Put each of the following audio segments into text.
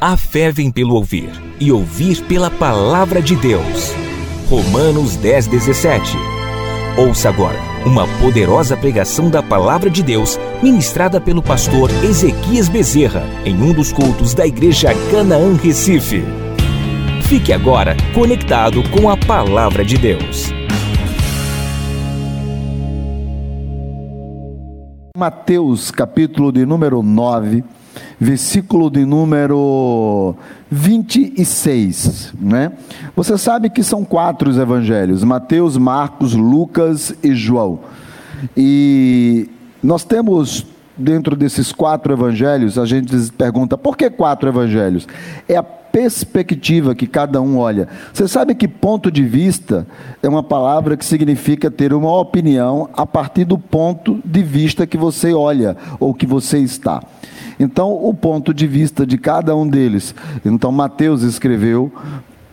A fé vem pelo ouvir, e ouvir pela palavra de Deus. Romanos 10, 17. Ouça agora uma poderosa pregação da palavra de Deus, ministrada pelo pastor Ezequias Bezerra, em um dos cultos da Igreja Canaã Recife. Fique agora conectado com a palavra de Deus. Mateus, capítulo de número 9 versículo de número 26, né? Você sabe que são quatro os evangelhos: Mateus, Marcos, Lucas e João. E nós temos dentro desses quatro evangelhos, a gente pergunta: por que quatro evangelhos? É a perspectiva que cada um olha. Você sabe que ponto de vista é uma palavra que significa ter uma opinião a partir do ponto de vista que você olha ou que você está. Então, o ponto de vista de cada um deles. Então, Mateus escreveu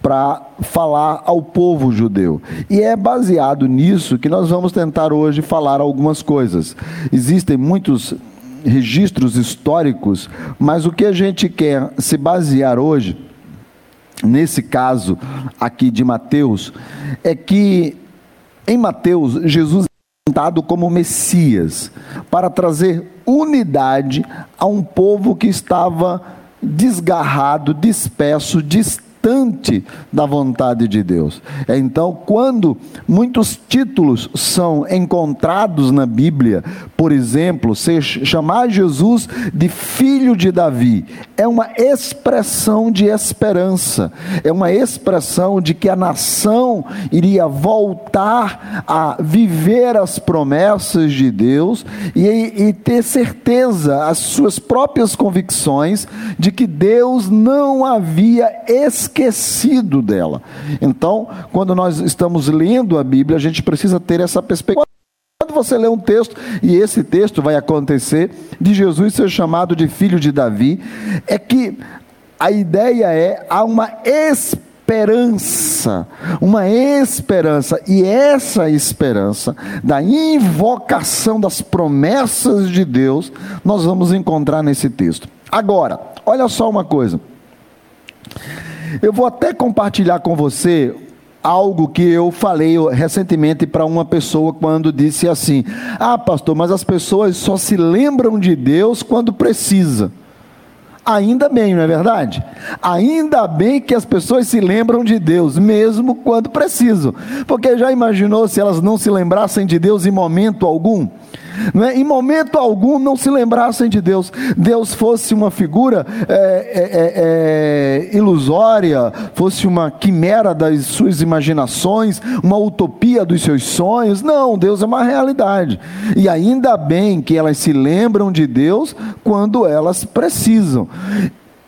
para falar ao povo judeu. E é baseado nisso que nós vamos tentar hoje falar algumas coisas. Existem muitos registros históricos, mas o que a gente quer se basear hoje, nesse caso aqui de Mateus, é que em Mateus Jesus apresentado como Messias, para trazer unidade a um povo que estava desgarrado, disperso, distante distante da vontade de Deus. Então, quando muitos títulos são encontrados na Bíblia, por exemplo, se chamar Jesus de filho de Davi, é uma expressão de esperança, é uma expressão de que a nação iria voltar a viver as promessas de Deus e, e ter certeza, as suas próprias convicções, de que Deus não havia esquecido esquecido dela. Então, quando nós estamos lendo a Bíblia, a gente precisa ter essa perspectiva. Quando você lê um texto, e esse texto vai acontecer, de Jesus ser chamado de filho de Davi, é que a ideia é há uma esperança, uma esperança, e essa esperança da invocação das promessas de Deus, nós vamos encontrar nesse texto. Agora, olha só uma coisa. Eu vou até compartilhar com você algo que eu falei recentemente para uma pessoa quando disse assim: Ah, pastor, mas as pessoas só se lembram de Deus quando precisa. Ainda bem, não é verdade? Ainda bem que as pessoas se lembram de Deus, mesmo quando precisam. Porque já imaginou se elas não se lembrassem de Deus em momento algum? É? Em momento algum não se lembrassem de Deus. Deus fosse uma figura é, é, é, é, ilusória, fosse uma quimera das suas imaginações, uma utopia dos seus sonhos. Não, Deus é uma realidade. E ainda bem que elas se lembram de Deus quando elas precisam.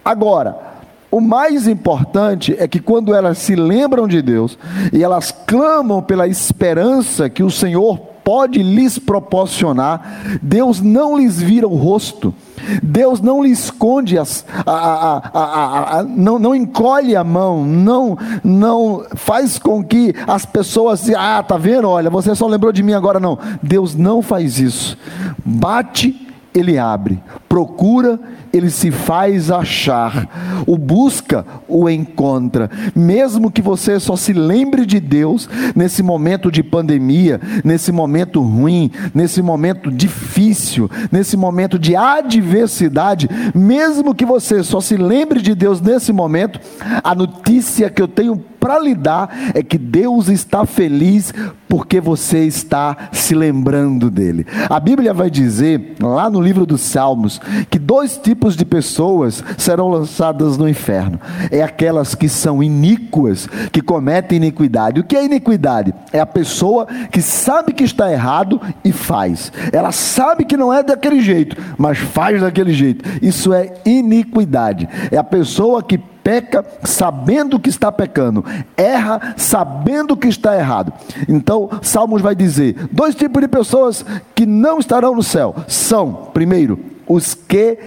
Agora, o mais importante é que quando elas se lembram de Deus e elas clamam pela esperança que o Senhor pode lhes proporcionar, Deus não lhes vira o rosto, Deus não lhe esconde, as, a, a, a, não, não encolhe a mão, não, não faz com que as pessoas ah, tá vendo, olha, você só lembrou de mim agora, não, Deus não faz isso, bate, ele abre, procura, ele se faz achar, o busca, o encontra. Mesmo que você só se lembre de Deus nesse momento de pandemia, nesse momento ruim, nesse momento difícil, nesse momento de adversidade, mesmo que você só se lembre de Deus nesse momento, a notícia que eu tenho para lhe dar é que Deus está feliz porque você está se lembrando dele. A Bíblia vai dizer, lá no livro dos Salmos, que dois tipos de pessoas serão lançadas no inferno: é aquelas que são iníquas, que cometem iniquidade. O que é iniquidade? É a pessoa que sabe que está errado e faz. Ela sabe que não é daquele jeito, mas faz daquele jeito. Isso é iniquidade. É a pessoa que peca sabendo que está pecando, erra sabendo que está errado. Então, Salmos vai dizer: dois tipos de pessoas que não estarão no céu são, primeiro, os que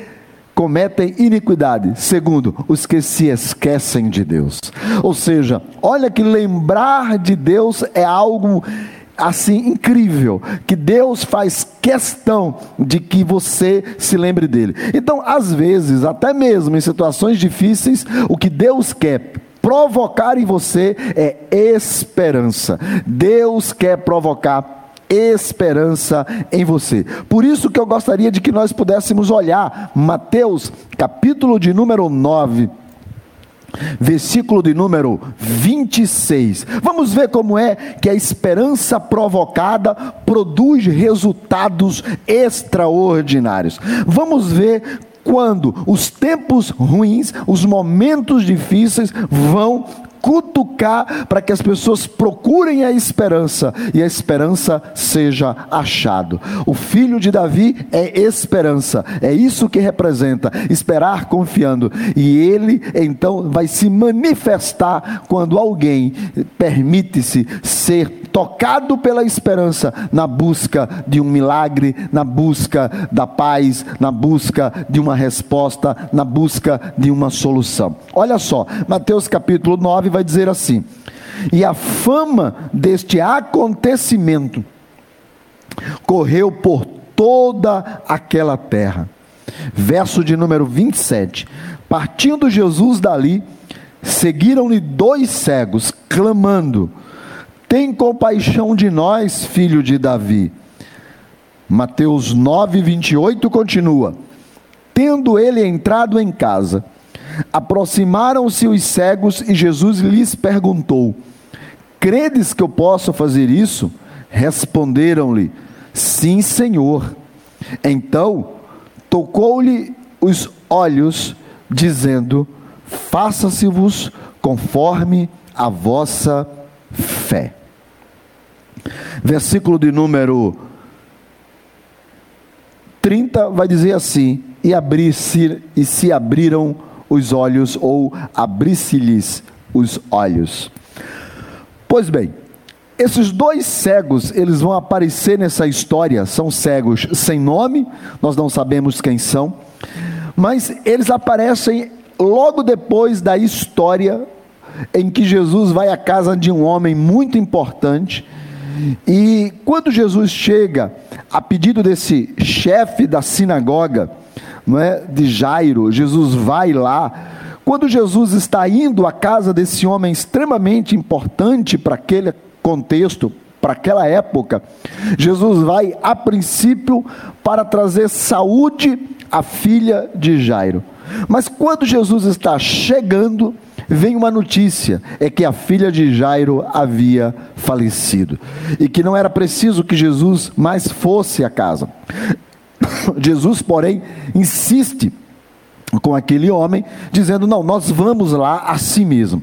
cometem iniquidade. Segundo, os que se esquecem de Deus. Ou seja, olha que lembrar de Deus é algo assim incrível, que Deus faz questão de que você se lembre dele. Então, às vezes, até mesmo em situações difíceis, o que Deus quer provocar em você é esperança. Deus quer provocar esperança em você. Por isso que eu gostaria de que nós pudéssemos olhar Mateus, capítulo de número 9, versículo de número 26. Vamos ver como é que a esperança provocada produz resultados extraordinários. Vamos ver quando os tempos ruins, os momentos difíceis vão cutucar para que as pessoas procurem a esperança e a esperança seja achado. O filho de Davi é esperança, é isso que representa esperar confiando. E ele então vai se manifestar quando alguém permite-se ser tocado pela esperança na busca de um milagre, na busca da paz, na busca de uma resposta, na busca de uma solução. Olha só, Mateus capítulo 9 vai dizer assim: E a fama deste acontecimento correu por toda aquela terra. Verso de número 27. Partindo Jesus dali, seguiram-lhe dois cegos, clamando: Tem compaixão de nós, filho de Davi. Mateus 9, 28 continua: Tendo ele entrado em casa, Aproximaram-se os cegos e Jesus lhes perguntou: Credes que eu posso fazer isso? Responderam-lhe: Sim, Senhor. Então tocou-lhe os olhos, dizendo: Faça-se-vos conforme a vossa fé. Versículo de número 30 vai dizer assim: E abrir-se e se abriram os olhos ou abrisse-lhes os olhos. Pois bem, esses dois cegos, eles vão aparecer nessa história, são cegos sem nome, nós não sabemos quem são, mas eles aparecem logo depois da história em que Jesus vai à casa de um homem muito importante. E quando Jesus chega, a pedido desse chefe da sinagoga, não é, de Jairo, Jesus vai lá. Quando Jesus está indo à casa desse homem extremamente importante para aquele contexto, para aquela época, Jesus vai a princípio para trazer saúde à filha de Jairo. Mas quando Jesus está chegando, vem uma notícia: é que a filha de Jairo havia falecido e que não era preciso que Jesus mais fosse à casa. Jesus, porém, insiste com aquele homem, dizendo: Não, nós vamos lá a si mesmo.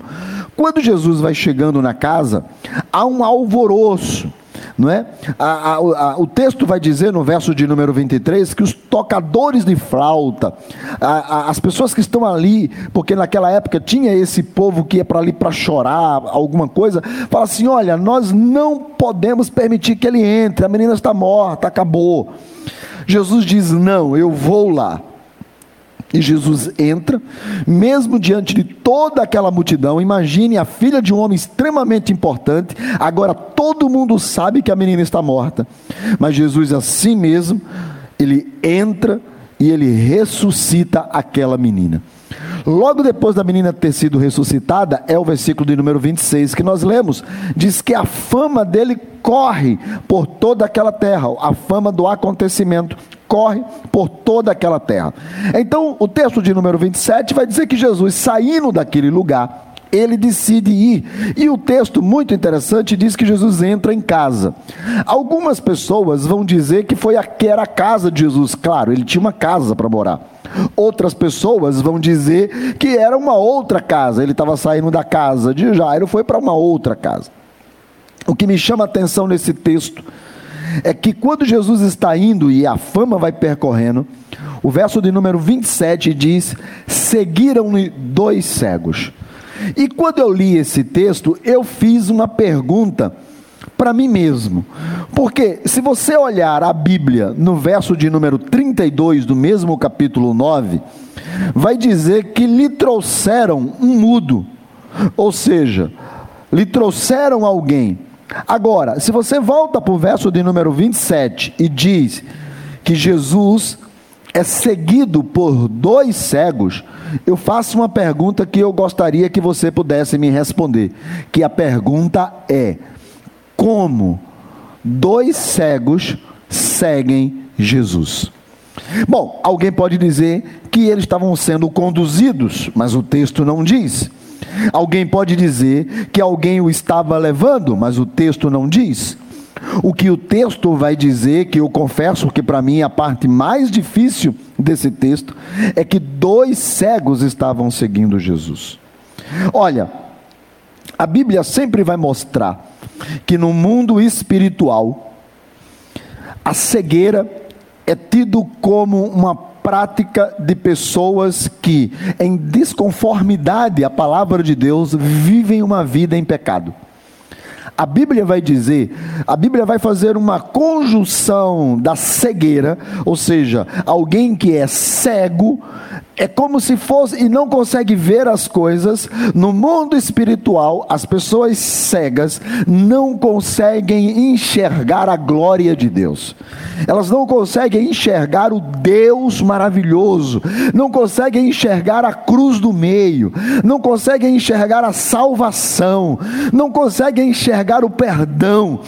Quando Jesus vai chegando na casa, há um alvoroço não é? A, a, a, o texto vai dizer no verso de número 23 que os tocadores de flauta, as pessoas que estão ali, porque naquela época tinha esse povo que ia para ali para chorar, alguma coisa, fala assim: olha, nós não podemos permitir que ele entre, a menina está morta, acabou. Jesus diz: Não, eu vou lá. E Jesus entra, mesmo diante de toda aquela multidão. Imagine a filha de um homem extremamente importante. Agora todo mundo sabe que a menina está morta. Mas Jesus, assim mesmo, ele entra e ele ressuscita aquela menina. Logo depois da menina ter sido ressuscitada, é o versículo de número 26 que nós lemos. Diz que a fama dele corre por toda aquela terra, a fama do acontecimento corre por toda aquela terra. Então, o texto de número 27 vai dizer que Jesus, saindo daquele lugar, ele decide ir. E o texto muito interessante diz que Jesus entra em casa. Algumas pessoas vão dizer que foi a, que era a casa de Jesus. Claro, ele tinha uma casa para morar. Outras pessoas vão dizer que era uma outra casa. Ele estava saindo da casa de Jairo, foi para uma outra casa. O que me chama a atenção nesse texto é que quando Jesus está indo e a fama vai percorrendo, o verso de número 27 diz: Seguiram-lhe dois cegos. E quando eu li esse texto, eu fiz uma pergunta para mim mesmo. Porque se você olhar a Bíblia no verso de número 32 do mesmo capítulo 9, vai dizer que lhe trouxeram um mudo, ou seja, lhe trouxeram alguém. Agora, se você volta para o verso de número 27 e diz que Jesus é seguido por dois cegos, eu faço uma pergunta que eu gostaria que você pudesse me responder. Que a pergunta é: como dois cegos seguem Jesus? Bom, alguém pode dizer que eles estavam sendo conduzidos, mas o texto não diz. Alguém pode dizer que alguém o estava levando, mas o texto não diz. O que o texto vai dizer, que eu confesso que para mim a parte mais difícil desse texto, é que dois cegos estavam seguindo Jesus. Olha, a Bíblia sempre vai mostrar que no mundo espiritual, a cegueira é tido como uma prática de pessoas que, em desconformidade à palavra de Deus, vivem uma vida em pecado. A Bíblia vai dizer, a Bíblia vai fazer uma conjunção da cegueira, ou seja, alguém que é cego, é como se fosse e não consegue ver as coisas. No mundo espiritual, as pessoas cegas não conseguem enxergar a glória de Deus. Elas não conseguem enxergar o Deus maravilhoso, não conseguem enxergar a cruz do meio, não conseguem enxergar a salvação, não conseguem enxergar o perdão.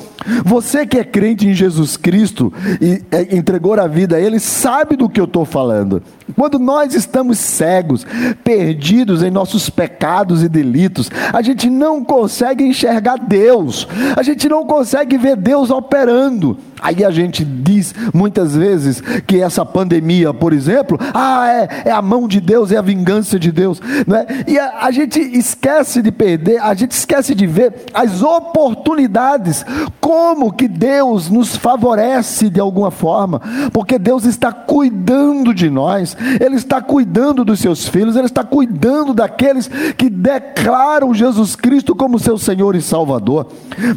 Você que é crente em Jesus Cristo e é, entregou a vida a Ele, sabe do que eu estou falando. Quando nós estamos cegos, perdidos em nossos pecados e delitos, a gente não consegue enxergar Deus, a gente não consegue ver Deus operando. Aí a gente diz muitas vezes que essa pandemia, por exemplo, ah, é, é a mão de Deus, é a vingança de Deus, né? e a, a gente esquece de perder, a gente esquece de ver as oportunidades, como que Deus nos favorece de alguma forma, porque Deus está cuidando de nós, Ele está cuidando dos seus filhos, Ele está cuidando daqueles que declaram Jesus Cristo como seu Senhor e Salvador.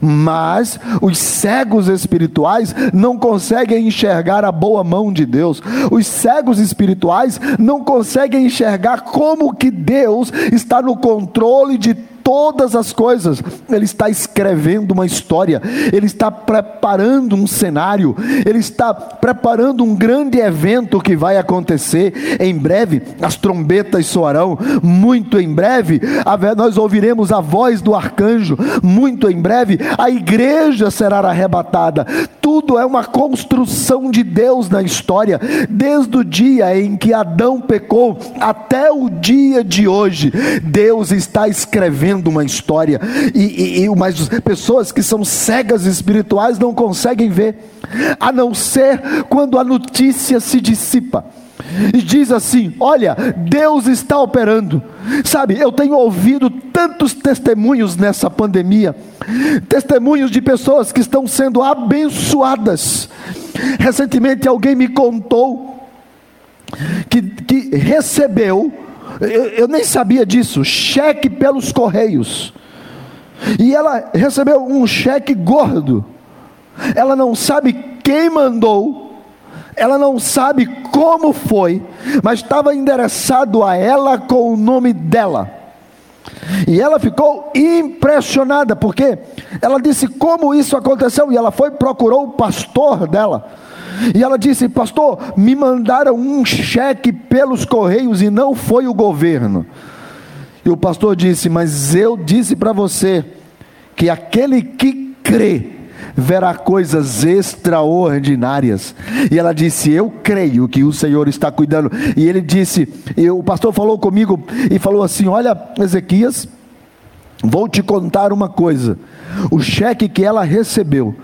Mas os cegos espirituais não conseguem enxergar a boa mão de Deus, os cegos espirituais não conseguem enxergar como que Deus está no controle de todas as coisas. Ele está escrevendo uma história, ele está preparando um cenário, ele está preparando um grande evento que vai acontecer em breve. As trombetas soarão, muito em breve. Nós ouviremos a voz do arcanjo, muito em breve. A igreja será arrebatada. Tudo é uma construção de Deus na história, desde o dia em que Adão pecou até o dia de hoje. Deus está escrevendo uma história, e, e, e mas pessoas que são cegas espirituais não conseguem ver, a não ser quando a notícia se dissipa. E diz assim: Olha, Deus está operando. Sabe, eu tenho ouvido tantos testemunhos nessa pandemia, testemunhos de pessoas que estão sendo abençoadas. Recentemente alguém me contou que, que recebeu eu, eu nem sabia disso, cheque pelos correios. E ela recebeu um cheque gordo. Ela não sabe quem mandou, ela não sabe como foi, mas estava endereçado a ela com o nome dela. E ela ficou impressionada, porque ela disse como isso aconteceu, e ela foi procurou o pastor dela. E ela disse: Pastor, me mandaram um cheque pelos correios e não foi o governo. E o pastor disse: Mas eu disse para você que aquele que crê verá coisas extraordinárias. E ela disse: Eu creio que o Senhor está cuidando. E ele disse: e O pastor falou comigo e falou assim: Olha, Ezequias, vou te contar uma coisa. O cheque que ela recebeu,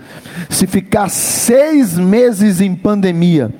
se ficar seis meses em pandemia,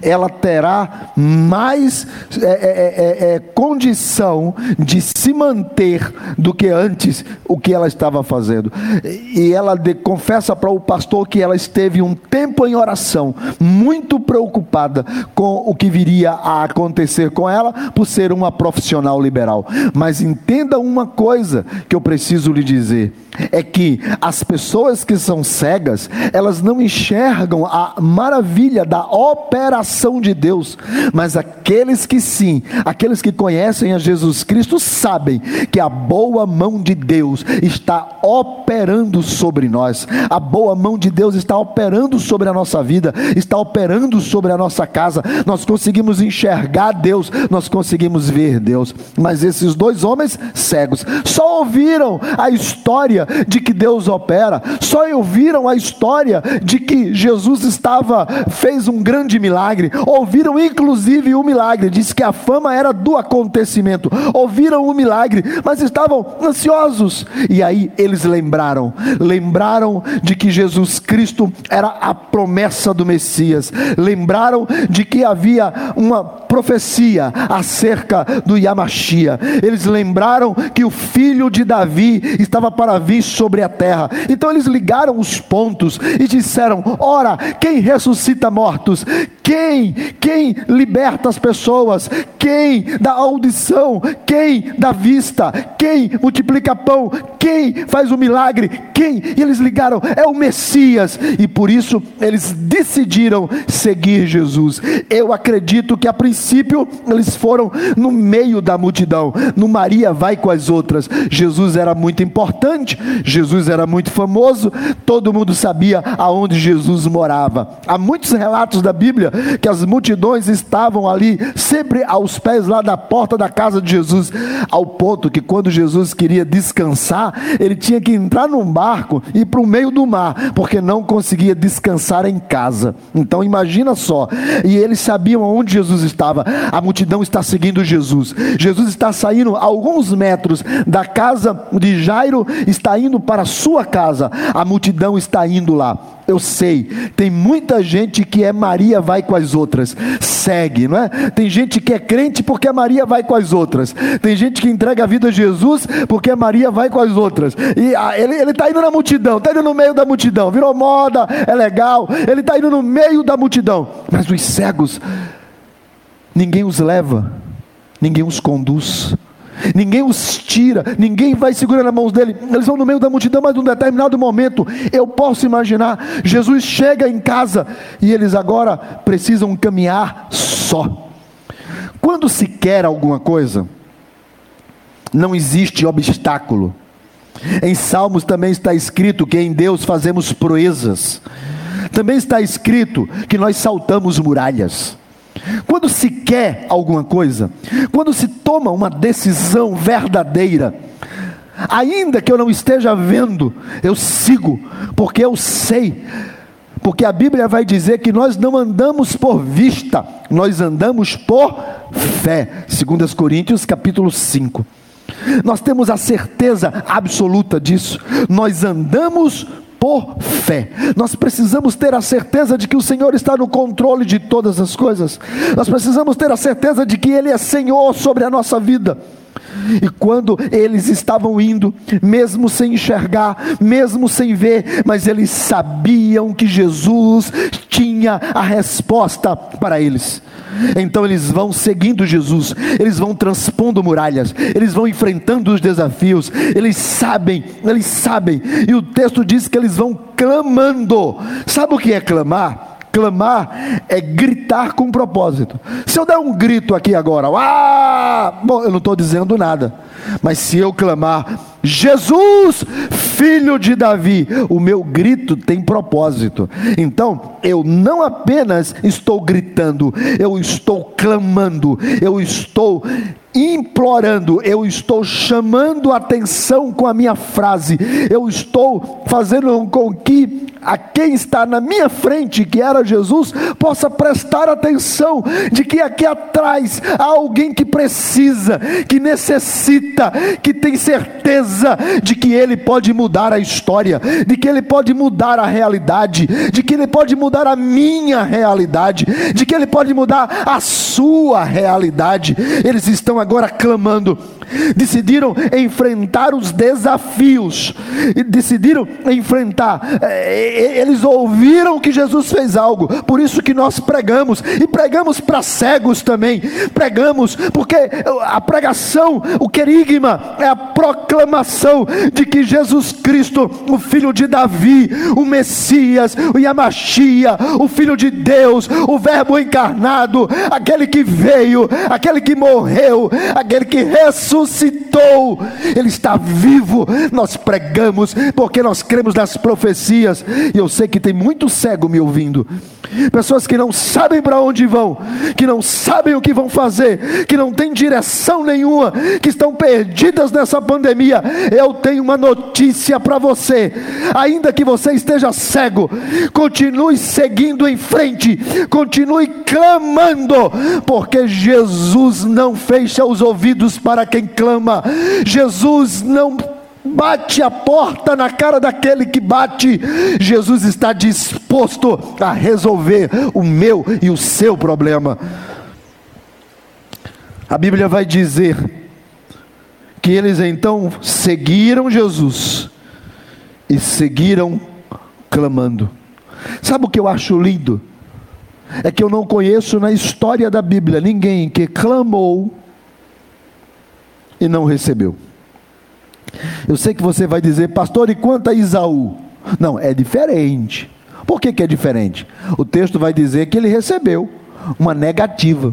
ela terá mais é, é, é, é, condição de se manter do que antes o que ela estava fazendo. E ela de, confessa para o pastor que ela esteve um tempo em oração, muito preocupada com o que viria a acontecer com ela, por ser uma profissional liberal. Mas entenda uma coisa que eu preciso lhe dizer: é que as pessoas que são cegas, elas não enxergam a maravilha da operação operação de Deus, mas aqueles que sim, aqueles que conhecem a Jesus Cristo, sabem que a boa mão de Deus está operando sobre nós, a boa mão de Deus está operando sobre a nossa vida, está operando sobre a nossa casa. Nós conseguimos enxergar Deus, nós conseguimos ver Deus, mas esses dois homens cegos só ouviram a história de que Deus opera, só ouviram a história de que Jesus estava, fez um grande milagre, ouviram inclusive o milagre, disse que a fama era do acontecimento, ouviram o milagre, mas estavam ansiosos, e aí eles lembraram, lembraram de que Jesus Cristo era a promessa do Messias, lembraram de que havia uma profecia acerca do Yamashia, eles lembraram que o filho de Davi estava para vir sobre a terra, então eles ligaram os pontos e disseram: Ora, quem ressuscita mortos? Quem? Quem liberta as pessoas? Quem dá audição? Quem dá vista? Quem multiplica pão? Quem faz o milagre? Quem? E eles ligaram: é o Messias. E por isso eles decidiram seguir Jesus. Eu acredito que a princípio eles foram no meio da multidão. No Maria vai com as outras. Jesus era muito importante. Jesus era muito famoso. Todo mundo sabia aonde Jesus morava. Há muitos relatos da Bíblia que as multidões estavam ali, sempre aos pés lá da porta da casa de Jesus, ao ponto que quando Jesus queria descansar, ele tinha que entrar num barco e ir para o meio do mar, porque não conseguia descansar em casa. Então imagina só, e eles sabiam onde Jesus estava, a multidão está seguindo Jesus. Jesus está saindo alguns metros da casa de Jairo, está indo para a sua casa, a multidão está indo lá. Eu sei, tem muita gente que é Maria vai com as outras, segue, não é? Tem gente que é crente porque a Maria vai com as outras, tem gente que entrega a vida a Jesus porque a Maria vai com as outras, e ah, ele está indo na multidão, está indo no meio da multidão, virou moda, é legal, ele está indo no meio da multidão, mas os cegos, ninguém os leva, ninguém os conduz, ninguém os tira, ninguém vai segurando as mãos dele, eles vão no meio da multidão, mas num determinado momento, eu posso imaginar, Jesus chega em casa e eles agora precisam caminhar só. Quando se quer alguma coisa, não existe obstáculo. Em Salmos também está escrito que em Deus fazemos proezas. Também está escrito que nós saltamos muralhas. Quando se quer alguma coisa, quando se toma uma decisão verdadeira, ainda que eu não esteja vendo, eu sigo, porque eu sei. Porque a Bíblia vai dizer que nós não andamos por vista, nós andamos por fé. 2 Coríntios capítulo 5. Nós temos a certeza absoluta disso. Nós andamos por fé. Nós precisamos ter a certeza de que o Senhor está no controle de todas as coisas. Nós precisamos ter a certeza de que Ele é Senhor sobre a nossa vida. E quando eles estavam indo, mesmo sem enxergar, mesmo sem ver, mas eles sabiam que Jesus tinha a resposta para eles. Então eles vão seguindo Jesus, eles vão transpondo muralhas, eles vão enfrentando os desafios, eles sabem, eles sabem, e o texto diz que eles vão clamando. Sabe o que é clamar? Clamar é gritar com propósito. Se eu der um grito aqui agora, ah! bom, eu não estou dizendo nada, mas se eu clamar, Jesus, filho de Davi, o meu grito tem propósito. Então, eu não apenas estou gritando, eu estou clamando, eu estou implorando, eu estou chamando atenção com a minha frase, eu estou fazendo com que a quem está na minha frente, que era Jesus, possa prestar atenção de que aqui atrás há alguém que precisa, que necessita, que tem certeza de que ele pode mudar a história, de que ele pode mudar a realidade, de que ele pode mudar a minha realidade, de que ele pode mudar a sua realidade. Eles estão agora clamando, decidiram enfrentar os desafios, decidiram enfrentar. É, eles ouviram que Jesus fez algo, por isso que nós pregamos, e pregamos para cegos também, pregamos, porque a pregação, o querigma, é a proclamação de que Jesus Cristo, o filho de Davi, o Messias, o Yamashia, o filho de Deus, o Verbo encarnado, aquele que veio, aquele que morreu, aquele que ressuscitou, ele está vivo. Nós pregamos porque nós cremos nas profecias, e eu sei que tem muito cego me ouvindo, pessoas que não sabem para onde vão, que não sabem o que vão fazer, que não têm direção nenhuma, que estão perdidas nessa pandemia. Eu tenho uma notícia para você, ainda que você esteja cego, continue seguindo em frente, continue clamando, porque Jesus não fecha os ouvidos para quem clama, Jesus não bate a porta na cara daquele que bate. Jesus está disposto a resolver o meu e o seu problema. A Bíblia vai dizer que eles então seguiram Jesus e seguiram clamando. Sabe o que eu acho lindo? É que eu não conheço na história da Bíblia ninguém que clamou e não recebeu. Eu sei que você vai dizer, pastor, e quanto a Isaú? Não, é diferente. Por que, que é diferente? O texto vai dizer que ele recebeu uma negativa,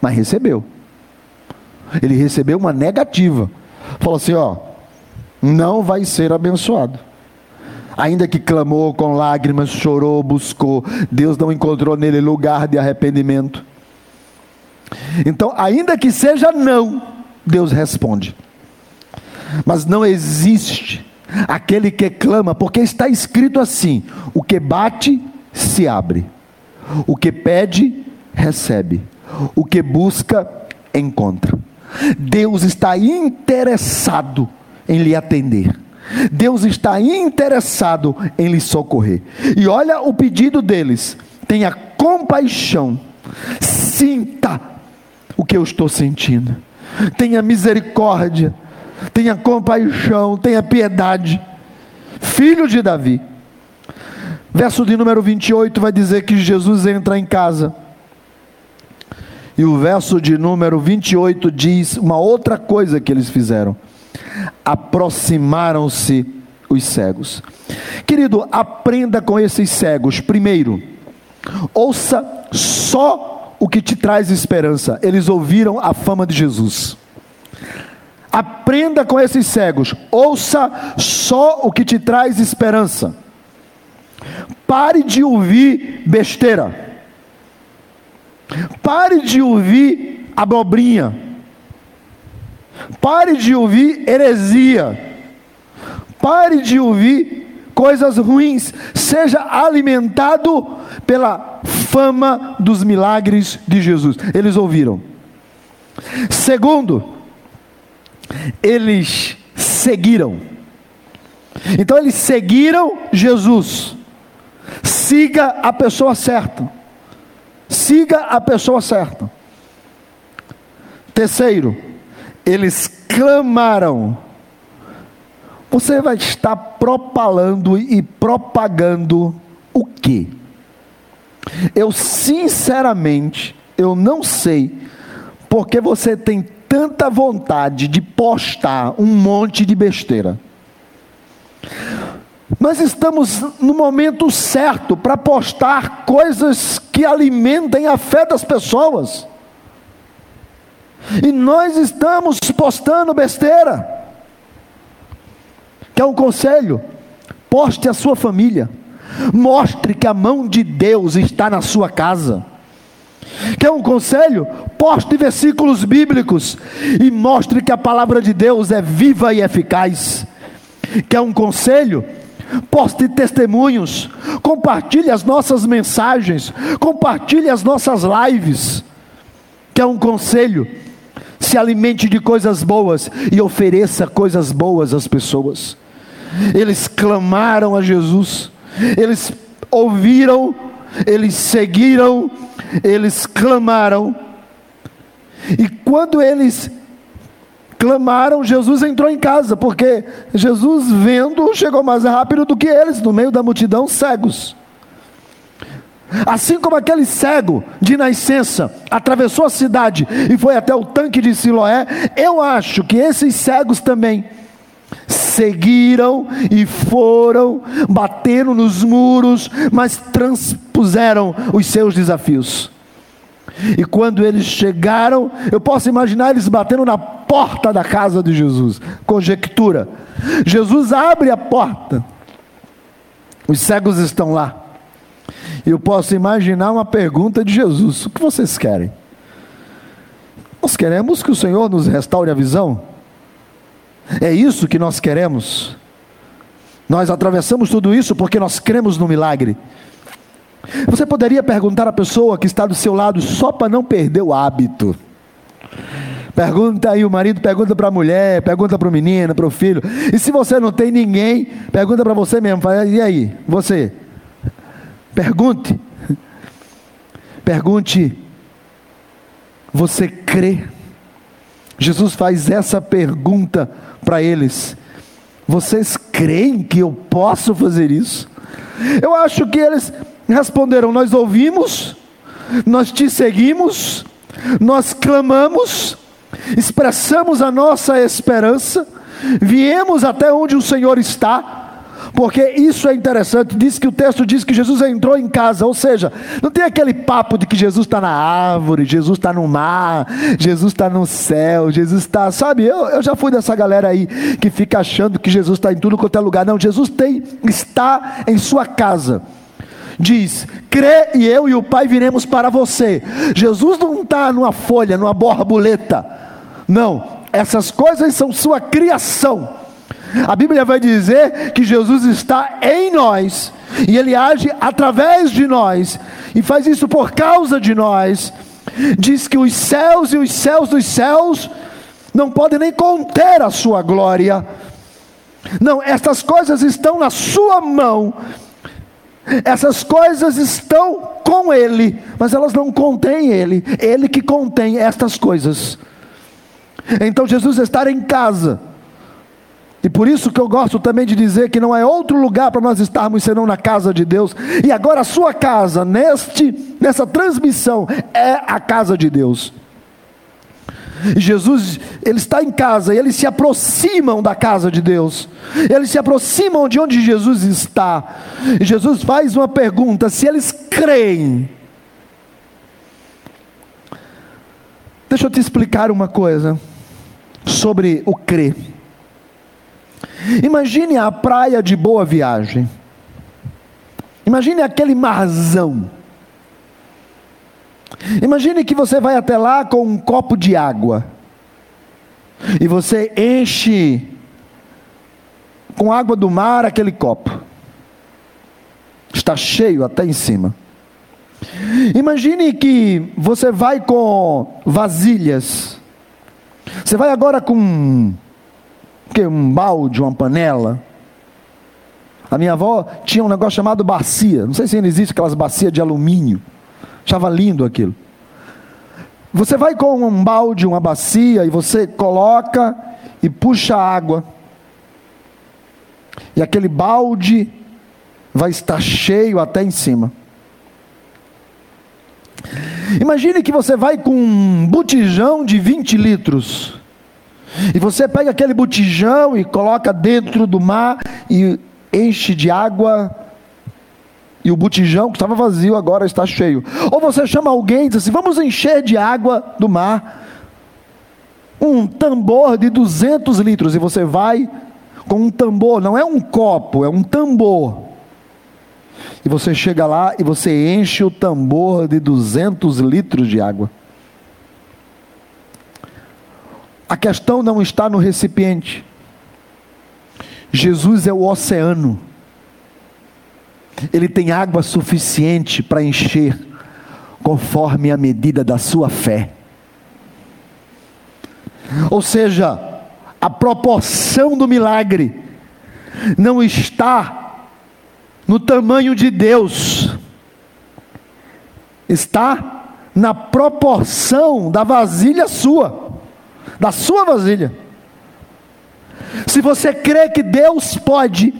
mas recebeu. Ele recebeu uma negativa. Falou assim: ó, não vai ser abençoado. Ainda que clamou com lágrimas, chorou, buscou, Deus não encontrou nele lugar de arrependimento. Então, ainda que seja não, Deus responde. Mas não existe aquele que clama, porque está escrito assim: o que bate, se abre, o que pede, recebe, o que busca, encontra. Deus está interessado em lhe atender. Deus está interessado em lhe socorrer. E olha o pedido deles: tenha compaixão, sinta o que eu estou sentindo, tenha misericórdia, tenha compaixão, tenha piedade. Filho de Davi. Verso de número 28 vai dizer que Jesus entra em casa. E o verso de número 28 diz uma outra coisa que eles fizeram: aproximaram-se os cegos. Querido, aprenda com esses cegos. Primeiro, ouça só o que te traz esperança. Eles ouviram a fama de Jesus. Aprenda com esses cegos, ouça só o que te traz esperança. Pare de ouvir besteira. Pare de ouvir abobrinha. Pare de ouvir heresia. Pare de ouvir coisas ruins. Seja alimentado pela fama dos milagres de Jesus. Eles ouviram. Segundo, eles seguiram. Então eles seguiram Jesus. Siga a pessoa certa. Siga a pessoa certa. Terceiro, eles clamaram. Você vai estar propalando e propagando o quê? Eu sinceramente, eu não sei porque você tem tanta vontade de postar um monte de besteira. Nós estamos no momento certo para postar coisas que alimentem a fé das pessoas. E nós estamos postando besteira. Quer um conselho? Poste a sua família. Mostre que a mão de Deus está na sua casa. Quer um conselho? Poste versículos bíblicos e mostre que a palavra de Deus é viva e eficaz. Quer um conselho? Poste testemunhos, compartilhe as nossas mensagens, compartilhe as nossas lives. Quer um conselho? Se alimente de coisas boas e ofereça coisas boas às pessoas. Eles clamaram a Jesus, eles ouviram, eles seguiram eles clamaram, e quando eles clamaram, Jesus entrou em casa, porque Jesus, vendo, chegou mais rápido do que eles, no meio da multidão, cegos. Assim como aquele cego de nascença atravessou a cidade e foi até o tanque de Siloé, eu acho que esses cegos também seguiram e foram, bateram nos muros, mas transpuseram os seus desafios. E quando eles chegaram, eu posso imaginar eles batendo na porta da casa de Jesus. Conjectura. Jesus abre a porta. Os cegos estão lá. Eu posso imaginar uma pergunta de Jesus: O que vocês querem? Nós queremos que o Senhor nos restaure a visão? É isso que nós queremos? Nós atravessamos tudo isso porque nós cremos no milagre. Você poderia perguntar à pessoa que está do seu lado só para não perder o hábito. Pergunta aí, o marido pergunta para a mulher, pergunta para o menino, para o filho. E se você não tem ninguém, pergunta para você mesmo. Fala, e aí, você? Pergunte. Pergunte. Você crê? Jesus faz essa pergunta para eles: Vocês creem que eu posso fazer isso? Eu acho que eles responderam: Nós ouvimos, nós te seguimos, nós clamamos, expressamos a nossa esperança, viemos até onde o Senhor está porque isso é interessante. Diz que o texto diz que Jesus entrou em casa, ou seja, não tem aquele papo de que Jesus está na árvore, Jesus está no mar, Jesus está no céu, Jesus está, sabe? Eu, eu já fui dessa galera aí que fica achando que Jesus está em tudo quanto é lugar. Não, Jesus tem, está em sua casa diz: crê e eu e o Pai viremos para você. Jesus não está numa folha, numa borboleta. Não, essas coisas são sua criação. A Bíblia vai dizer que Jesus está em nós e ele age através de nós e faz isso por causa de nós. Diz que os céus e os céus dos céus não podem nem conter a sua glória. Não, estas coisas estão na sua mão. Essas coisas estão com ele, mas elas não contêm ele. Ele que contém estas coisas. Então Jesus estar em casa e por isso que eu gosto também de dizer que não é outro lugar para nós estarmos senão na casa de Deus. E agora a sua casa, neste, nessa transmissão, é a casa de Deus. E Jesus, ele está em casa, e eles se aproximam da casa de Deus. Eles se aproximam de onde Jesus está. E Jesus faz uma pergunta: se eles creem. Deixa eu te explicar uma coisa sobre o crer. Imagine a praia de Boa Viagem. Imagine aquele marzão. Imagine que você vai até lá com um copo de água. E você enche com água do mar aquele copo. Está cheio até em cima. Imagine que você vai com vasilhas. Você vai agora com que um balde, uma panela. A minha avó tinha um negócio chamado bacia. Não sei se ainda existe aquelas bacias de alumínio. Achava lindo aquilo. Você vai com um balde, uma bacia, e você coloca e puxa água. E aquele balde vai estar cheio até em cima. Imagine que você vai com um botijão de 20 litros. E você pega aquele botijão e coloca dentro do mar e enche de água. E o botijão que estava vazio agora está cheio. Ou você chama alguém e diz assim: vamos encher de água do mar um tambor de 200 litros. E você vai com um tambor, não é um copo, é um tambor. E você chega lá e você enche o tambor de 200 litros de água. A questão não está no recipiente. Jesus é o oceano. Ele tem água suficiente para encher, conforme a medida da sua fé. Ou seja, a proporção do milagre não está no tamanho de Deus, está na proporção da vasilha sua da sua vasilha. Se você crê que Deus pode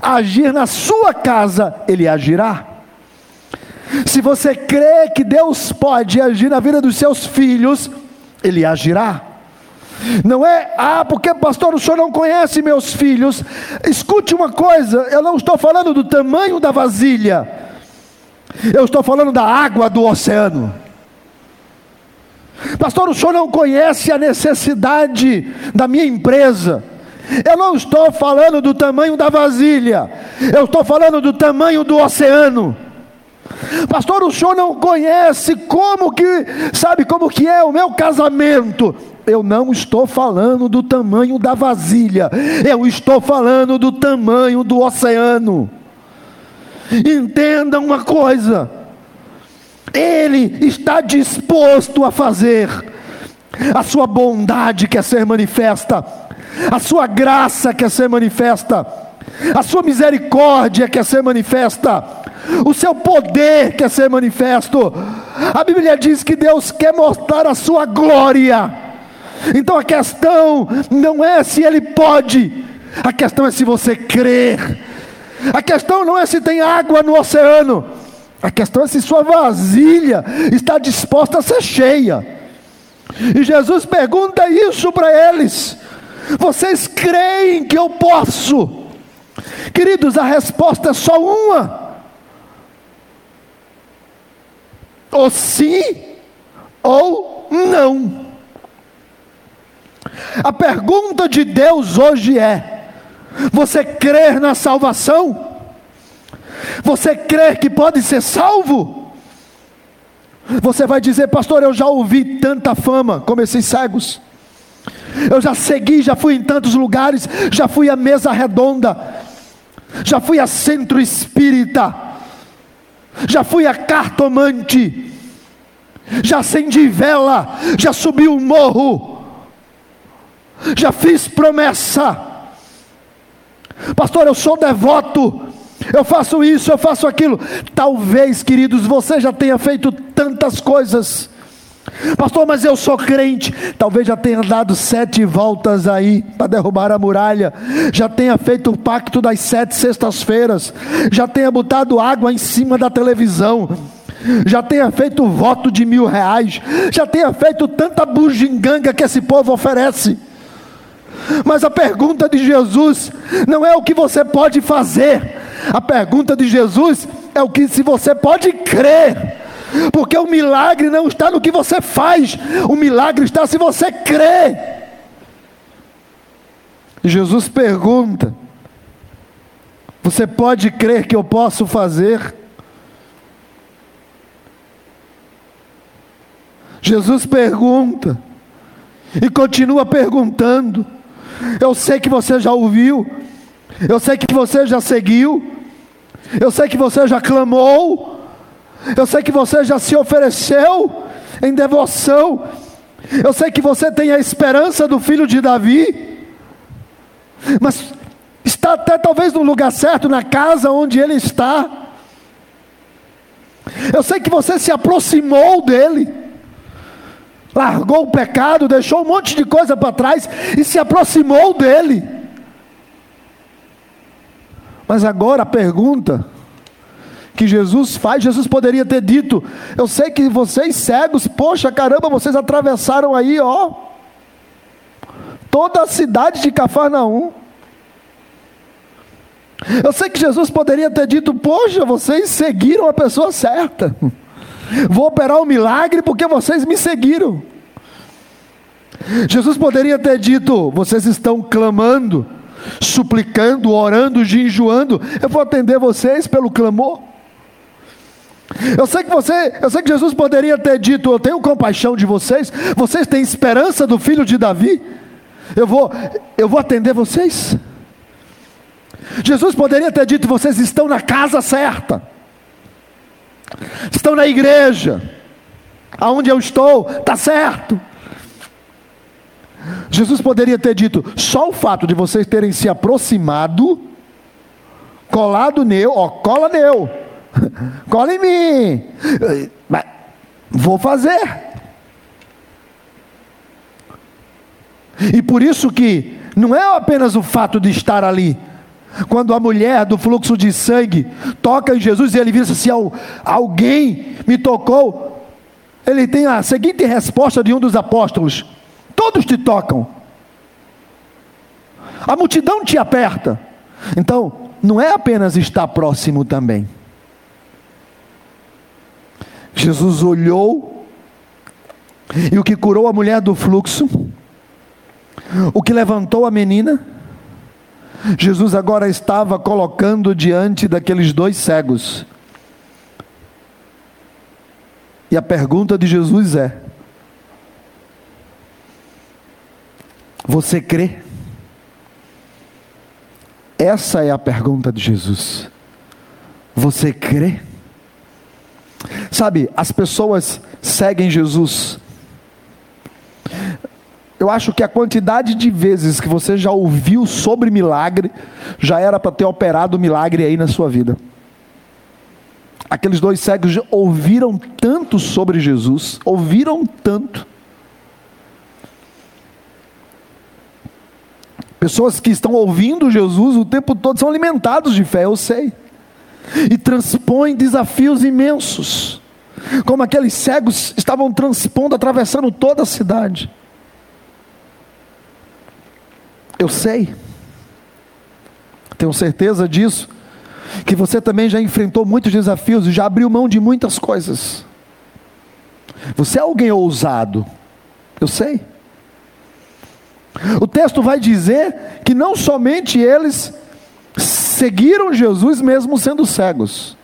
agir na sua casa, Ele agirá. Se você crê que Deus pode agir na vida dos seus filhos, Ele agirá. Não é, ah, porque pastor, o senhor não conhece meus filhos. Escute uma coisa, eu não estou falando do tamanho da vasilha, eu estou falando da água do oceano. Pastor, o senhor não conhece a necessidade da minha empresa. Eu não estou falando do tamanho da vasilha, eu estou falando do tamanho do oceano. Pastor, o senhor não conhece como que, sabe como que é o meu casamento? Eu não estou falando do tamanho da vasilha, eu estou falando do tamanho do oceano. Entenda uma coisa, Ele está disposto a fazer, a sua bondade quer ser manifesta, a sua graça quer ser manifesta, a sua misericórdia quer ser manifesta, o seu poder quer ser manifesto. A Bíblia diz que Deus quer mostrar a sua glória. Então a questão não é se ele pode, a questão é se você crer. A questão não é se tem água no oceano, a questão é se sua vasilha está disposta a ser cheia. E Jesus pergunta isso para eles: vocês creem que eu posso? Queridos, a resposta é só uma: ou sim ou não. A pergunta de Deus hoje é: você crer na salvação? Você crer que pode ser salvo? Você vai dizer, pastor, eu já ouvi tanta fama, como esses cegos. Eu já segui, já fui em tantos lugares, já fui à mesa redonda, já fui a centro espírita, já fui a cartomante, já acendi vela, já subi um morro, já fiz promessa. Pastor, eu sou devoto, eu faço isso, eu faço aquilo. Talvez, queridos, você já tenha feito tantas coisas. Pastor, mas eu sou crente. Talvez já tenha dado sete voltas aí para derrubar a muralha. Já tenha feito o pacto das sete sextas-feiras. Já tenha botado água em cima da televisão já tenha feito voto de mil reais, já tenha feito tanta bugiganga que esse povo oferece. Mas a pergunta de Jesus não é o que você pode fazer, a pergunta de Jesus é o que se você pode crer. Porque o milagre não está no que você faz, o milagre está se você crê. Jesus pergunta: Você pode crer que eu posso fazer? Jesus pergunta e continua perguntando. Eu sei que você já ouviu, eu sei que você já seguiu, eu sei que você já clamou, eu sei que você já se ofereceu em devoção, eu sei que você tem a esperança do filho de Davi, mas está até talvez no lugar certo, na casa onde ele está. Eu sei que você se aproximou dele. Largou o pecado, deixou um monte de coisa para trás e se aproximou dele. Mas agora a pergunta que Jesus faz, Jesus poderia ter dito: Eu sei que vocês cegos, poxa caramba, vocês atravessaram aí, ó, toda a cidade de Cafarnaum. Eu sei que Jesus poderia ter dito: Poxa, vocês seguiram a pessoa certa. Vou operar um milagre porque vocês me seguiram. Jesus poderia ter dito: vocês estão clamando, suplicando, orando, jejuando. Eu vou atender vocês pelo clamor. Eu sei que você, eu sei que Jesus poderia ter dito: eu tenho compaixão de vocês. Vocês têm esperança do filho de Davi. Eu vou, eu vou atender vocês. Jesus poderia ter dito: vocês estão na casa certa estão na igreja, aonde eu estou, está certo. Jesus poderia ter dito: só o fato de vocês terem se aproximado, colado nele, ó, cola nele, cola em mim, mas vou fazer. E por isso que não é apenas o fato de estar ali. Quando a mulher do fluxo de sangue toca em Jesus e ele vira assim: alguém me tocou. Ele tem a seguinte resposta de um dos apóstolos: Todos te tocam, a multidão te aperta. Então, não é apenas estar próximo também. Jesus olhou, e o que curou a mulher do fluxo, o que levantou a menina, Jesus agora estava colocando diante daqueles dois cegos. E a pergunta de Jesus é: Você crê? Essa é a pergunta de Jesus. Você crê? Sabe, as pessoas seguem Jesus. Eu acho que a quantidade de vezes que você já ouviu sobre milagre, já era para ter operado milagre aí na sua vida. Aqueles dois cegos ouviram tanto sobre Jesus, ouviram tanto. Pessoas que estão ouvindo Jesus o tempo todo são alimentados de fé, eu sei. E transpõem desafios imensos. Como aqueles cegos estavam transpondo, atravessando toda a cidade. Eu sei, tenho certeza disso, que você também já enfrentou muitos desafios e já abriu mão de muitas coisas. Você é alguém ousado, eu sei. O texto vai dizer que não somente eles seguiram Jesus mesmo sendo cegos.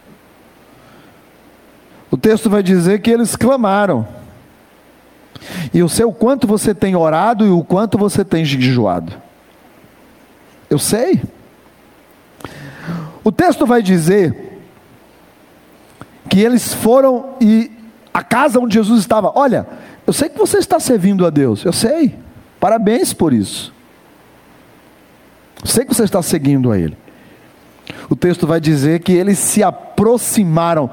O texto vai dizer que eles clamaram. E eu sei o quanto você tem orado e o quanto você tem jejuado. Eu sei. O texto vai dizer que eles foram e a casa onde Jesus estava, olha, eu sei que você está servindo a Deus, eu sei. Parabéns por isso. Sei que você está seguindo a Ele. O texto vai dizer que eles se aproximaram.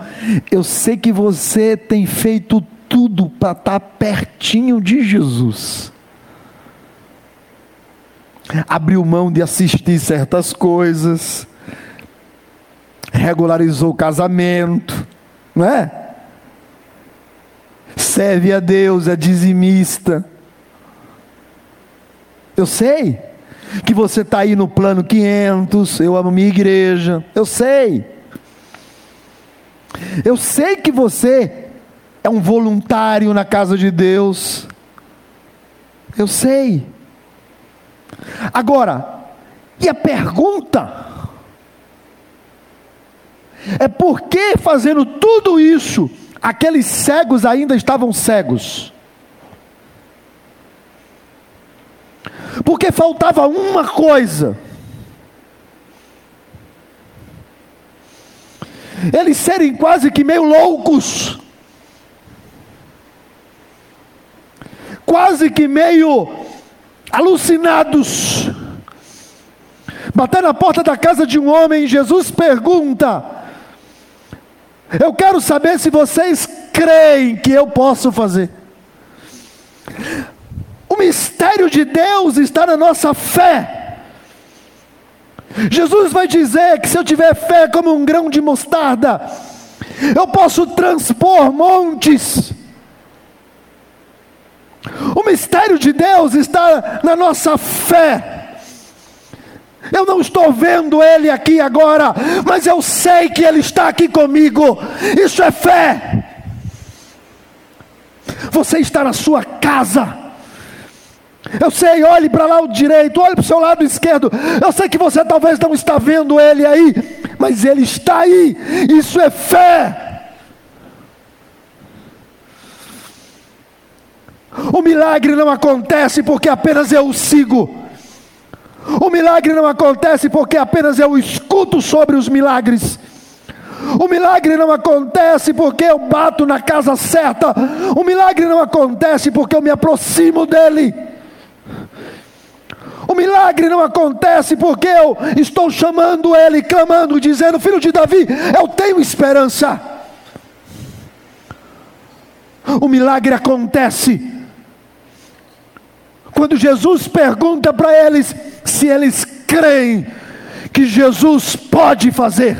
Eu sei que você tem feito tudo para estar pertinho de Jesus abriu mão de assistir certas coisas, regularizou o casamento, não é? Serve a Deus, é dizimista. Eu sei que você está aí no plano 500, eu amo minha igreja, eu sei. Eu sei que você é um voluntário na casa de Deus, eu sei. Agora, e a pergunta é por que fazendo tudo isso, aqueles cegos ainda estavam cegos? Porque faltava uma coisa. Eles serem quase que meio loucos. Quase que meio alucinados. Bater na porta da casa de um homem, Jesus pergunta: Eu quero saber se vocês creem que eu posso fazer. Mistério de Deus está na nossa fé. Jesus vai dizer que se eu tiver fé como um grão de mostarda, eu posso transpor montes. O mistério de Deus está na nossa fé. Eu não estou vendo Ele aqui agora, mas eu sei que Ele está aqui comigo. Isso é fé. Você está na sua casa. Eu sei, olhe para lá o direito, olhe para o seu lado esquerdo. Eu sei que você talvez não está vendo Ele aí, mas Ele está aí. Isso é fé. O milagre não acontece porque apenas eu o sigo. O milagre não acontece porque apenas eu escuto sobre os milagres. O milagre não acontece porque eu bato na casa certa. O milagre não acontece porque eu me aproximo dele. O milagre não acontece porque eu estou chamando ele, clamando, dizendo: Filho de Davi, eu tenho esperança. O milagre acontece Quando Jesus pergunta para eles se eles creem que Jesus pode fazer.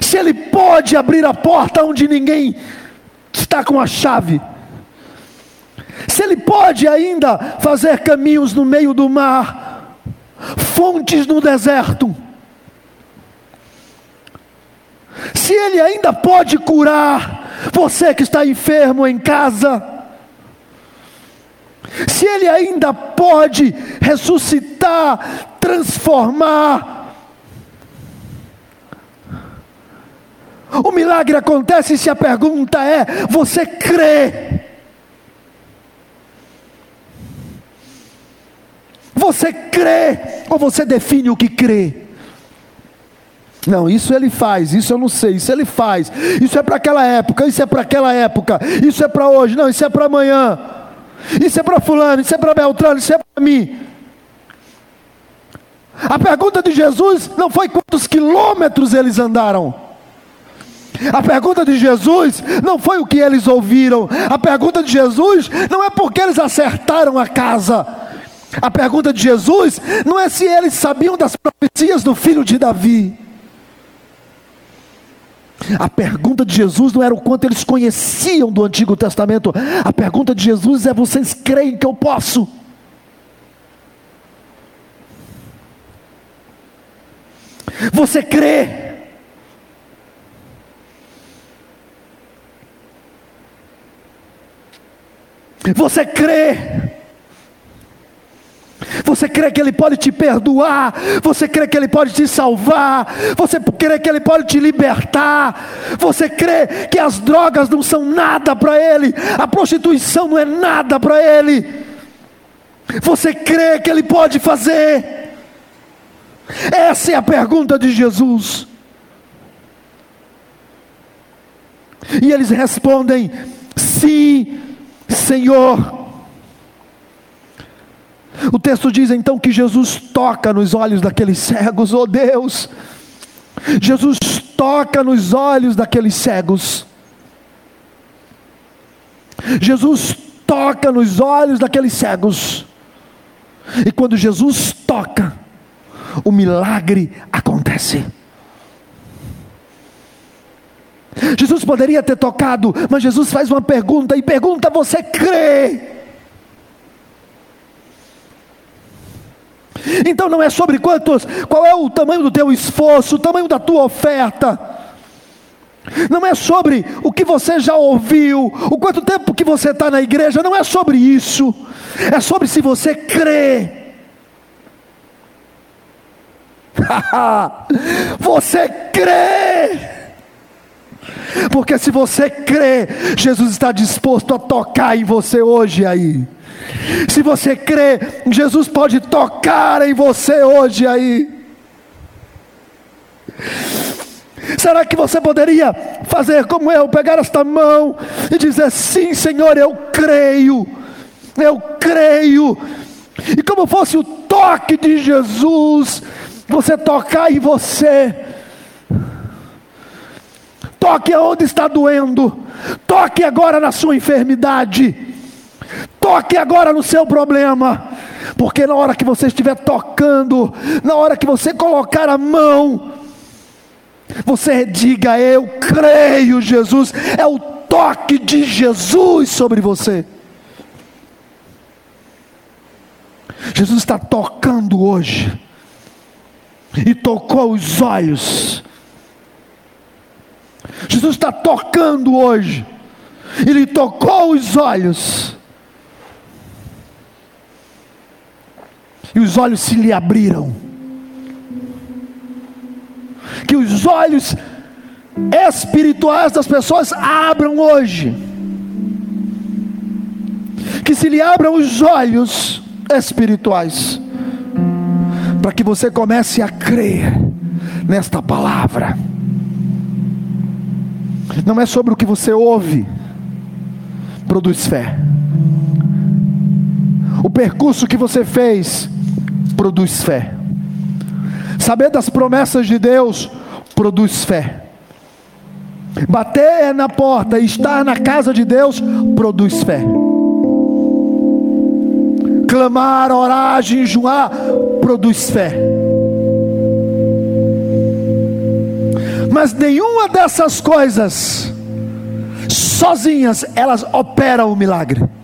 Se ele pode abrir a porta onde ninguém está com a chave. Ele pode ainda fazer caminhos no meio do mar, fontes no deserto. Se ele ainda pode curar você que está enfermo em casa se Ele ainda pode ressuscitar, transformar, o milagre acontece se a pergunta é: você crê? Você crê ou você define o que crê? Não, isso ele faz, isso eu não sei, isso ele faz, isso é para aquela época, isso é para aquela época, isso é para hoje, não, isso é para amanhã. Isso é para fulano, isso é para Beltrano, isso é para mim. A pergunta de Jesus não foi quantos quilômetros eles andaram. A pergunta de Jesus não foi o que eles ouviram. A pergunta de Jesus não é porque eles acertaram a casa. A pergunta de Jesus não é se eles sabiam das profecias do filho de Davi. A pergunta de Jesus não era o quanto eles conheciam do Antigo Testamento. A pergunta de Jesus é: vocês creem que eu posso? Você crê? Você crê? Você crê que Ele pode te perdoar? Você crê que Ele pode te salvar? Você crê que Ele pode te libertar? Você crê que as drogas não são nada para Ele? A prostituição não é nada para Ele? Você crê que Ele pode fazer? Essa é a pergunta de Jesus. E eles respondem: Sim, Senhor. O texto diz então que Jesus toca nos olhos daqueles cegos, oh Deus. Jesus toca nos olhos daqueles cegos. Jesus toca nos olhos daqueles cegos. E quando Jesus toca, o milagre acontece. Jesus poderia ter tocado, mas Jesus faz uma pergunta e pergunta: Você crê? Então não é sobre quantos, qual é o tamanho do teu esforço, o tamanho da tua oferta. Não é sobre o que você já ouviu, o quanto tempo que você está na igreja, não é sobre isso. É sobre se você crê. você crê. Porque se você crê, Jesus está disposto a tocar em você hoje aí. Se você crê, Jesus pode tocar em você hoje aí. Será que você poderia fazer como eu, pegar esta mão e dizer: Sim, Senhor, eu creio, eu creio, e como fosse o toque de Jesus, você tocar em você, toque aonde está doendo, toque agora na sua enfermidade Toque agora no seu problema, porque na hora que você estiver tocando, na hora que você colocar a mão, você diga: Eu creio, Jesus, é o toque de Jesus sobre você. Jesus está tocando hoje, e tocou os olhos. Jesus está tocando hoje, ele tocou os olhos. E os olhos se lhe abriram. Que os olhos espirituais das pessoas abram hoje. Que se lhe abram os olhos espirituais, para que você comece a crer nesta palavra. Não é sobre o que você ouve, produz fé. O percurso que você fez produz fé. Saber das promessas de Deus produz fé. Bater na porta, estar na casa de Deus, produz fé. Clamar, orar, jejuar, produz fé. Mas nenhuma dessas coisas, sozinhas, elas operam o milagre.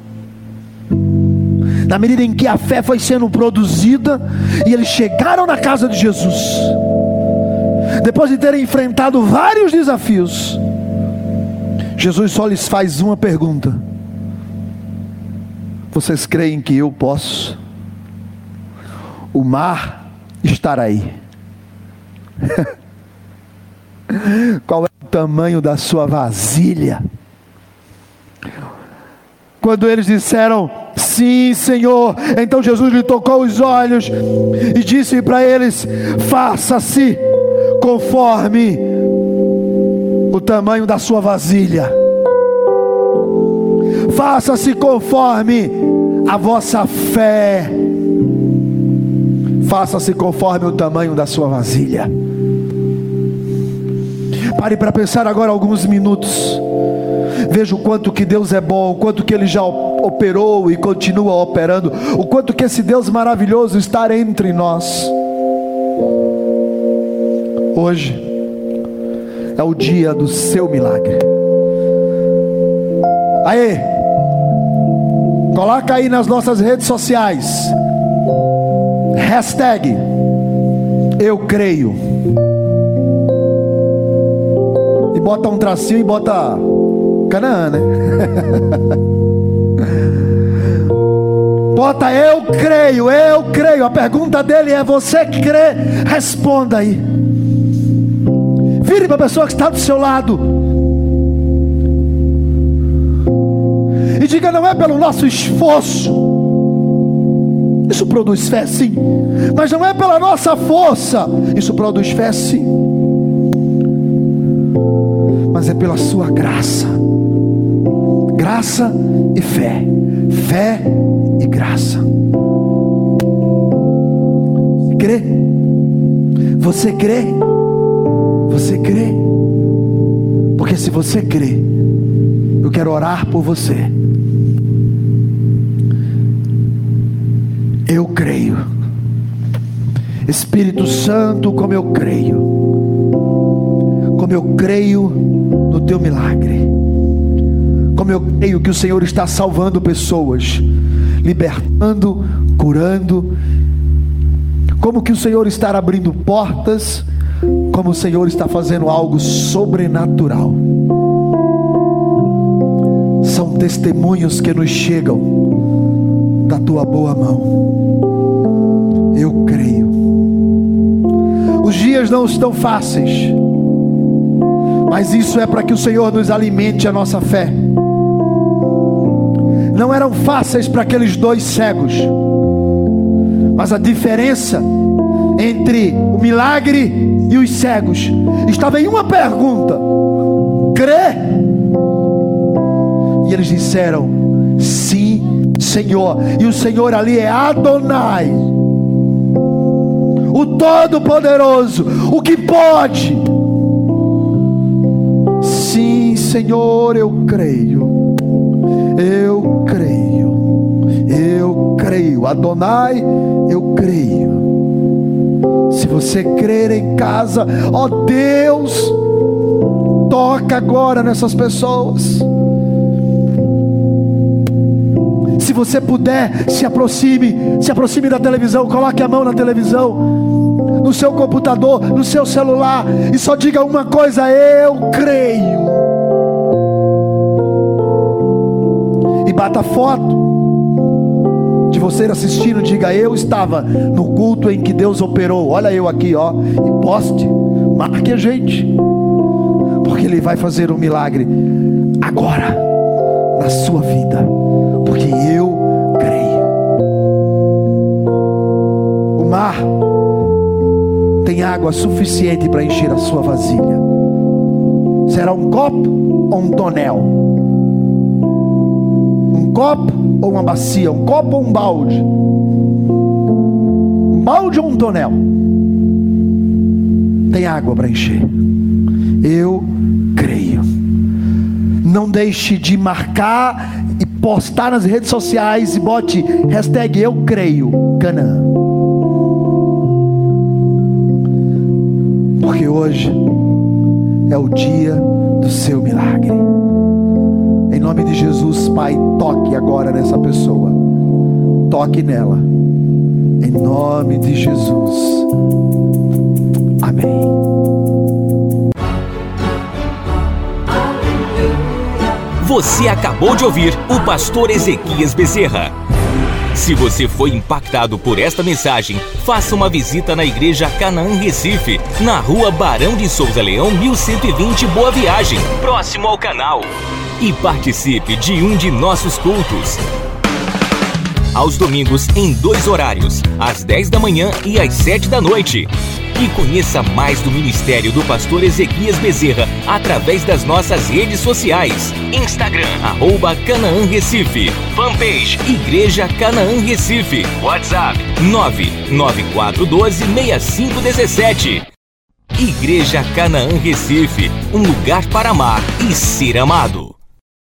Na medida em que a fé foi sendo produzida e eles chegaram na casa de Jesus, depois de terem enfrentado vários desafios, Jesus só lhes faz uma pergunta: Vocês creem que eu posso? O mar estará aí. Qual é o tamanho da sua vasilha? Quando eles disseram, Sim, Senhor, então Jesus lhe tocou os olhos e disse para eles: Faça-se conforme o tamanho da sua vasilha. Faça-se conforme a vossa fé. Faça-se conforme o tamanho da sua vasilha. Pare para pensar agora alguns minutos. Veja o quanto que Deus é bom, o quanto que Ele já operou e continua operando, o quanto que esse Deus maravilhoso está entre nós. Hoje é o dia do seu milagre. Aí, coloca aí nas nossas redes sociais. Hashtag Eu creio. bota um tracinho e bota Canaã, né? bota eu creio, eu creio. A pergunta dele é: você crê? Responda aí. Vire para a pessoa que está do seu lado. E diga: não é pelo nosso esforço. Isso produz fé, sim. Mas não é pela nossa força. Isso produz fé, sim mas é pela sua graça. Graça e fé. Fé e graça. Crê? Você crê? Você crê? Porque se você crê, eu quero orar por você. Eu creio. Espírito Santo, como eu creio. Como eu creio no teu milagre. Como eu creio que o Senhor está salvando pessoas, libertando, curando. Como que o Senhor está abrindo portas, como o Senhor está fazendo algo sobrenatural. São testemunhos que nos chegam da tua boa mão. Eu creio. Os dias não estão fáceis mas isso é para que o Senhor nos alimente a nossa fé. Não eram fáceis para aqueles dois cegos, mas a diferença entre o milagre e os cegos estava em uma pergunta: crê? E eles disseram: sim, Senhor. E o Senhor ali é Adonai, o Todo-Poderoso, o que pode Senhor, eu creio, eu creio, eu creio, Adonai, eu creio. Se você crer em casa, ó Deus, toca agora nessas pessoas. Se você puder, se aproxime, se aproxime da televisão, coloque a mão na televisão, no seu computador, no seu celular, e só diga uma coisa: eu creio. bata foto de você assistindo, diga eu estava no culto em que Deus operou. Olha eu aqui, ó, e poste, marque a gente, porque Ele vai fazer um milagre agora na sua vida, porque eu creio. O mar tem água suficiente para encher a sua vasilha. Será um copo ou um tonel? copo ou uma bacia, um copo ou um balde, um balde ou um tonel, tem água para encher. Eu creio. Não deixe de marcar e postar nas redes sociais e bote hashtag eu creio Canaã. Porque hoje é o dia do seu milagre. Nome de Jesus, Pai, toque agora nessa pessoa. Toque nela. Em nome de Jesus. Amém. Você acabou de ouvir o pastor Ezequias Bezerra. Se você foi impactado por esta mensagem, faça uma visita na Igreja Canaã Recife, na rua Barão de Souza Leão, 1120 Boa Viagem, próximo ao canal. E participe de um de nossos cultos. Aos domingos, em dois horários, às 10 da manhã e às 7 da noite. E conheça mais do ministério do pastor Ezequias Bezerra através das nossas redes sociais. Instagram, arroba Canaã Recife. Fanpage, Igreja Canaã Recife. WhatsApp, 994126517. Igreja Canaã Recife, um lugar para amar e ser amado.